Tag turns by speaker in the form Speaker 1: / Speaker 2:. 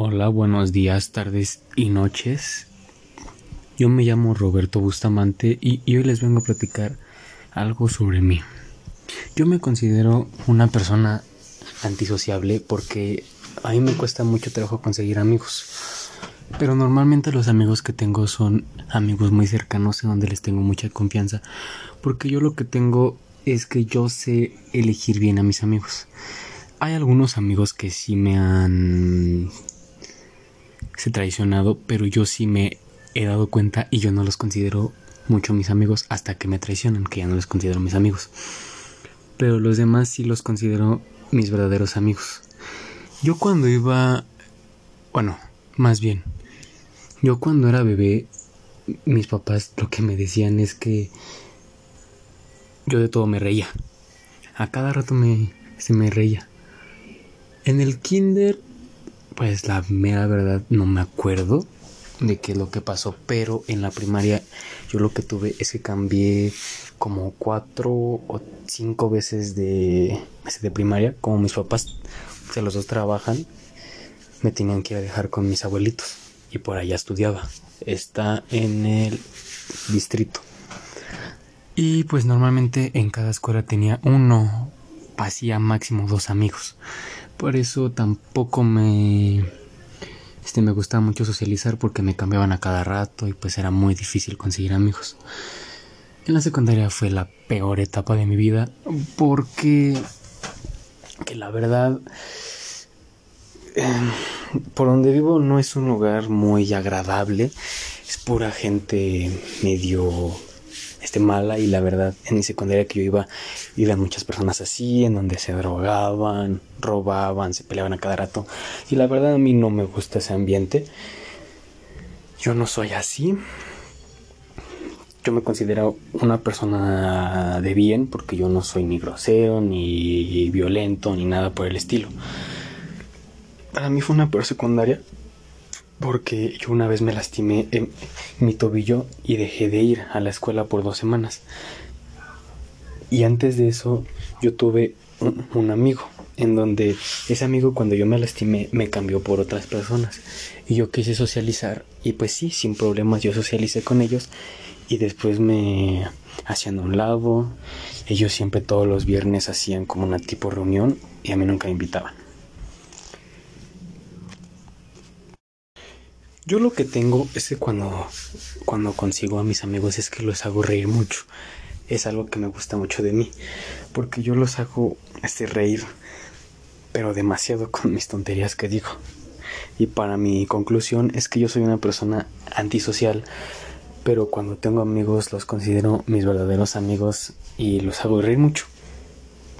Speaker 1: Hola, buenos días, tardes y noches. Yo me llamo Roberto Bustamante y, hoy les vengo a platicar algo sobre mí. Yo me considero una persona antisociable porque a mí me cuesta mucho trabajo conseguir amigos. Pero normalmente los amigos que tengo son amigos muy cercanos en donde les tengo mucha confianza. Porque yo lo que tengo es que yo sé elegir bien a mis amigos. Hay algunos amigos que sí me han se traicionado, pero yo sí me he dado cuenta y yo no los considero mucho mis amigos hasta que me traicionan, que ya no los considero mis amigos. Pero los demás sí los considero mis verdaderos amigos. Yo cuando iba, bueno, más bien, yo cuando era bebé, mis papás lo que me decían es que yo de todo me reía. A cada rato se me reía. En el kinder pues la mera verdad no me acuerdo de qué es lo que pasó, pero en la primaria yo lo que tuve es que cambié como cuatro o cinco veces de, de primaria, como mis papás, o sea, los dos trabajan, me tenían que ir a dejar con mis abuelitos y por allá estudiaba. Está en el distrito. Y pues normalmente en cada escuela tenía uno, pasía máximo dos amigos. Por eso tampoco me este me gustaba mucho socializar porque me cambiaban a cada rato y pues era muy difícil conseguir amigos. En la secundaria fue la peor etapa de mi vida porque que la verdad em, por donde vivo no es un lugar muy agradable, es pura gente medio este, mala y la verdad en mi secundaria que yo iba iban muchas personas así en donde se drogaban, robaban, se peleaban a cada rato y la verdad a mí no me gusta ese ambiente. Yo no soy así. Yo me considero una persona de bien porque yo no soy ni grosero, ni violento, ni nada por el estilo. Para mí fue una peor secundaria porque yo una vez me lastimé en mi tobillo y dejé de ir a la escuela por dos semanas. Y antes de eso yo tuve un, amigo en donde ese amigo cuando yo me lastimé me cambió por otras personas y yo quise socializar y pues sí, sin problemas yo socialicé con ellos y después me hacían un lado, ellos siempre todos los viernes hacían como una tipo reunión y a mí nunca me invitaban. Yo lo que tengo es que cuando, cuando consigo a mis amigos es que los hago reír mucho. Es algo que me gusta mucho de mí. Porque yo los hago este, reír, pero demasiado con mis tonterías que digo. Y para mi conclusión es que yo soy una persona antisocial, pero cuando tengo amigos los considero mis verdaderos amigos y los hago reír mucho.